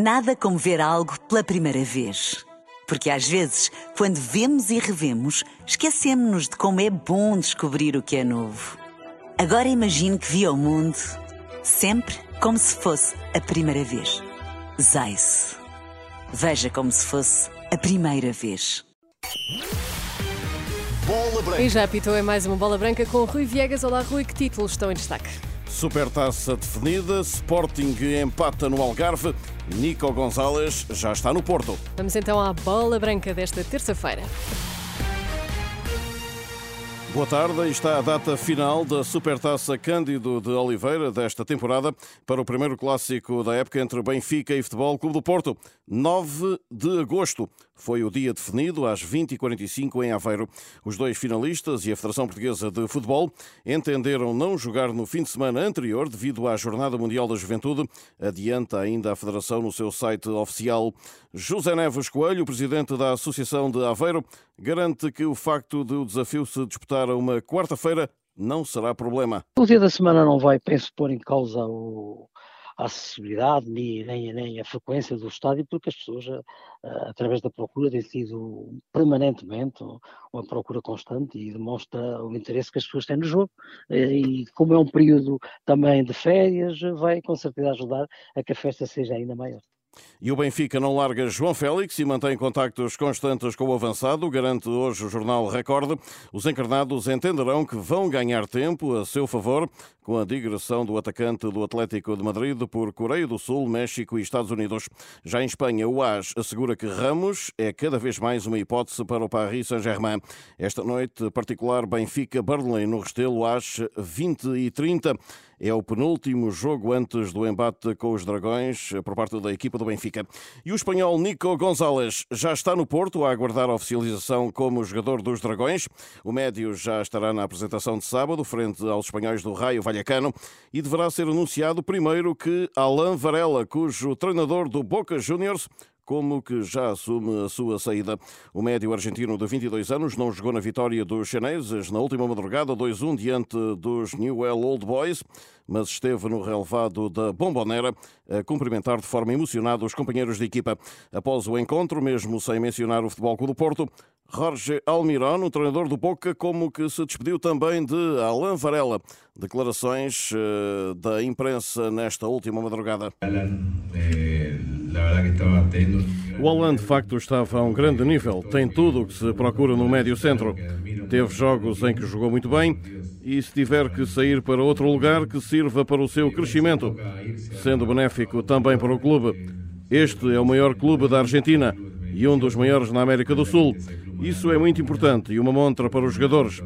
Nada como ver algo pela primeira vez. Porque às vezes, quando vemos e revemos, esquecemos-nos de como é bom descobrir o que é novo. Agora imagine que viu o mundo sempre como se fosse a primeira vez. Zais. Veja como se fosse a primeira vez. Bola Branca. E já apitou em mais uma bola branca com Rui Viegas. Olá, Rui, que títulos estão em destaque? Supertaça definida, Sporting empata no Algarve, Nico Gonzalez já está no Porto. Vamos então à bola branca desta terça-feira. Boa tarde, está a data final da Supertaça Cândido de Oliveira desta temporada para o primeiro clássico da época entre Benfica e Futebol Clube do Porto. 9 de agosto foi o dia definido às 20h45 em Aveiro. Os dois finalistas e a Federação Portuguesa de Futebol entenderam não jogar no fim de semana anterior devido à Jornada Mundial da Juventude. Adianta ainda a Federação no seu site oficial. José Neves Coelho, presidente da Associação de Aveiro, garante que o facto de o desafio se disputar a uma quarta-feira não será problema. O dia da semana não vai, penso, pôr em causa o, a acessibilidade nem, nem, nem, a frequência do estádio, porque as pessoas, eh, através da procura, têm sido permanentemente uma procura constante e demonstra o interesse que as pessoas têm no jogo. Eh, e como é um período também de férias, vai com certeza ajudar a que a festa seja ainda maior. E o Benfica não larga João Félix e mantém contactos constantes com o avançado, garante hoje o jornal Record. Os encarnados entenderão que vão ganhar tempo a seu favor com a digressão do atacante do Atlético de Madrid por Coreia do Sul, México e Estados Unidos. Já em Espanha, o AS assegura que Ramos é cada vez mais uma hipótese para o Paris Saint-Germain. Esta noite, particular Benfica-Burnley no Restelo às 20 e 30 é o penúltimo jogo antes do embate com os Dragões por parte da equipa do Benfica. E o espanhol Nico Gonzalez já está no Porto a aguardar a oficialização como jogador dos Dragões. O médio já estará na apresentação de sábado, frente aos espanhóis do Raio Vallecano, e deverá ser anunciado primeiro que Alain Varela, cujo treinador do Boca Juniors como que já assume a sua saída. O médio argentino de 22 anos não jogou na vitória dos chineses na última madrugada, 2-1 diante dos Newell Old Boys, mas esteve no relevado da Bombonera a cumprimentar de forma emocionada os companheiros de equipa. Após o encontro, mesmo sem mencionar o Futebol do Porto, Jorge Almirón, o treinador do Boca, como que se despediu também de Alain Varela. Declarações uh, da imprensa nesta última madrugada. Eh, o Alan, de facto, estava a um grande nível. Tem tudo o que se procura no médio centro. Teve jogos em que jogou muito bem e, se tiver que sair para outro lugar, que sirva para o seu crescimento, sendo benéfico também para o clube. Este é o maior clube da Argentina e um dos maiores na América do Sul. Isso é muito importante e uma montra para os jogadores.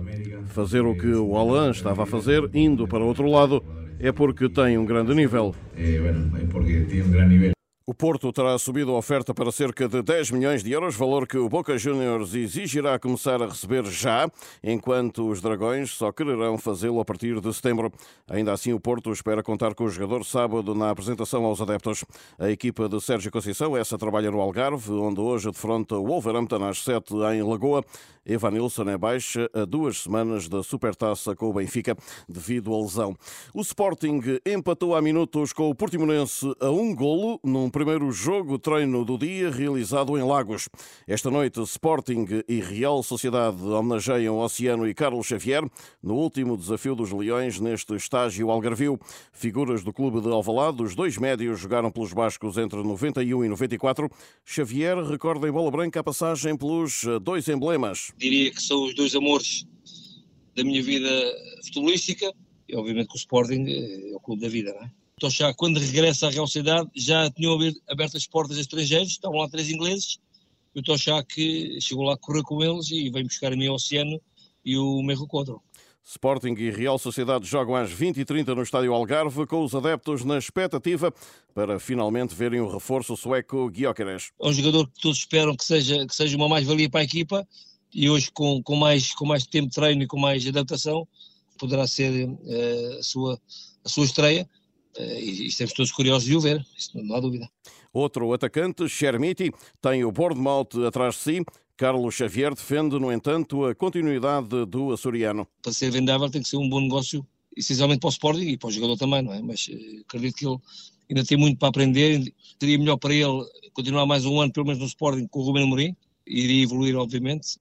Fazer o que o Alain estava a fazer, indo para outro lado, é porque tem um grande nível. É, bueno, é porque tem um grande nível. O Porto terá subido a oferta para cerca de 10 milhões de euros, valor que o Boca Juniors exigirá começar a receber já, enquanto os Dragões só quererão fazê-lo a partir de setembro. Ainda assim, o Porto espera contar com o jogador sábado na apresentação aos adeptos. A equipa de Sérgio Conceição, essa trabalha no Algarve, onde hoje defronta o Wolverhampton às 7 em Lagoa. Evanilson é baixa a duas semanas da Supertaça com o Benfica devido à lesão. O Sporting empatou há minutos com o Portimonense a um golo num primeiro jogo treino do dia realizado em Lagos. Esta noite, Sporting e Real Sociedade homenageiam Oceano e Carlos Xavier no último desafio dos Leões neste estágio algarvio. Figuras do clube de Alvalade, os dois médios jogaram pelos bascos entre 91 e 94. Xavier recorda em bola branca a passagem pelos dois emblemas. Diria que são os dois amores da minha vida futebolística e obviamente que o Sporting é o clube da vida, não é? Tochá, quando regressa à Real Sociedade, já tinham aberto as portas a estrangeiros, estavam lá três ingleses, e o Tochá que chegou lá a correr com eles e vem buscar a mim Oceano e o Merro Quadro. Sporting e Real Sociedade jogam às 20h30 no Estádio Algarve, com os adeptos na expectativa para finalmente verem o reforço sueco Gyökeres. É um jogador que todos esperam que seja, que seja uma mais-valia para a equipa e hoje com, com, mais, com mais tempo de treino e com mais adaptação poderá ser uh, a, sua, a sua estreia e estamos todos curiosos de o ver, isso não há dúvida. Outro atacante, Chermiti, tem o Bournemouth atrás de si. Carlos Xavier defende, no entanto, a continuidade do açoriano. Para ser vendável tem que ser um bom negócio, essencialmente para o Sporting e para o jogador também, não é? Mas eh, acredito que ele ainda tem muito para aprender, seria melhor para ele continuar mais um ano, pelo menos no Sporting, com o Ruben Amorim, iria evoluir, obviamente,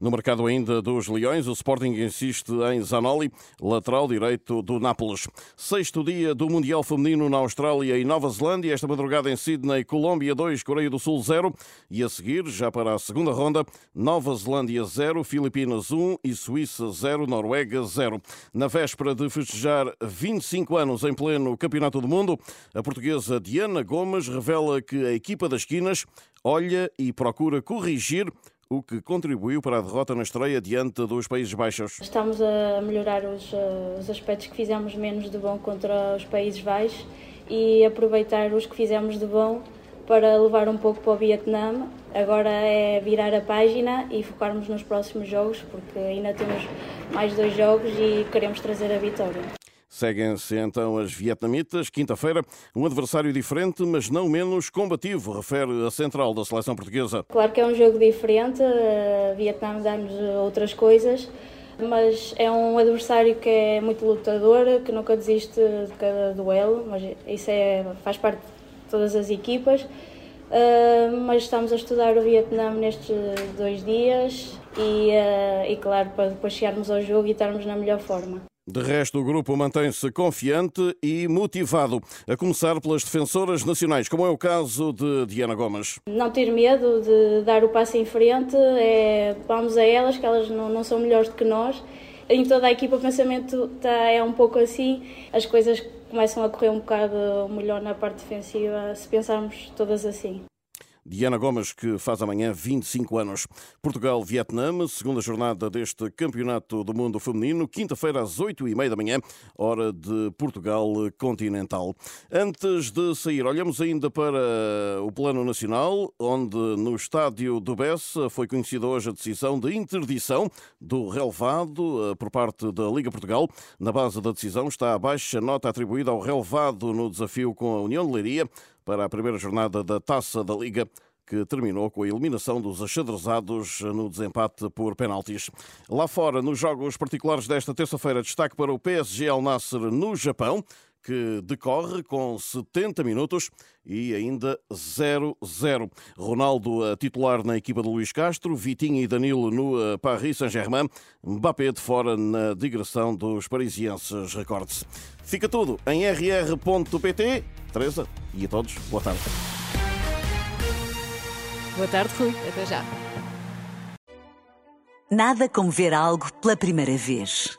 no mercado ainda dos Leões, o Sporting insiste em Zanoli, lateral direito do Nápoles. Sexto dia do Mundial Feminino na Austrália e Nova Zelândia. Esta madrugada em Sydney, Colômbia 2, Coreia do Sul 0. E a seguir, já para a segunda ronda, Nova Zelândia 0, Filipinas 1 e Suíça 0, Noruega 0. Na véspera de festejar 25 anos em pleno Campeonato do Mundo, a portuguesa Diana Gomes revela que a equipa das esquinas olha e procura corrigir o que contribuiu para a derrota na estreia diante dos Países Baixos. Estamos a melhorar os, eh, os aspectos que fizemos menos de bom contra os Países Baixos e aproveitar os que fizemos de bom para levar um pouco para o Vietnã. Agora é virar a página e focarmos nos próximos jogos, porque ainda temos mais dois jogos e queremos trazer a vitória. Seguem-se então as vietnamitas. Quinta-feira, um adversário diferente, mas não menos combativo, refere a central da seleção portuguesa. Claro que é um jogo diferente. A Vietnã dá-nos outras coisas, mas é um adversário que é muito lutador, que nunca desiste de cada duelo. Mas isso é, faz parte de todas as equipas. Uh, mas estamos a estudar o Vietnã nestes dois dias e, uh, e, claro, para depois chegarmos ao jogo e estarmos na melhor forma. De resto, o grupo mantém-se confiante e motivado, a começar pelas defensoras nacionais, como é o caso de Diana Gomes. Não ter medo de dar o passo em frente, é, vamos a elas, que elas não, não são melhores do que nós. Em toda a equipa o pensamento tá, é um pouco assim, as coisas começam a correr um bocado melhor na parte defensiva se pensarmos todas assim. Diana Gomes, que faz amanhã 25 anos. Portugal-Vietnã, segunda jornada deste Campeonato do Mundo Feminino, quinta-feira às 8 e meia da manhã, hora de Portugal continental. Antes de sair, olhamos ainda para o plano nacional, onde no estádio do Bessa foi conhecida hoje a decisão de interdição do relevado eh, por parte da Liga Portugal. Na base da decisão está a baixa nota atribuída ao relevado no desafio com a União de Leiria para a primeira jornada da Taça da Liga que terminou com a eliminação dos achadrezados no desempate por penaltis. Lá fora, nos jogos particulares desta terça-feira, destaque para o PSG Al Nasser no Japão, que decorre com 70 minutos e ainda 0-0. Ronaldo a titular na equipa de Luís Castro, Vitinho e Danilo no eh, Paris Saint-Germain, Mbappé de fora na digressão dos parisienses, recorde-se. Fica tudo em rr.pt. Teresa e a todos, boa tarde. Boa tarde, Rui. Até já. Nada como ver algo pela primeira vez.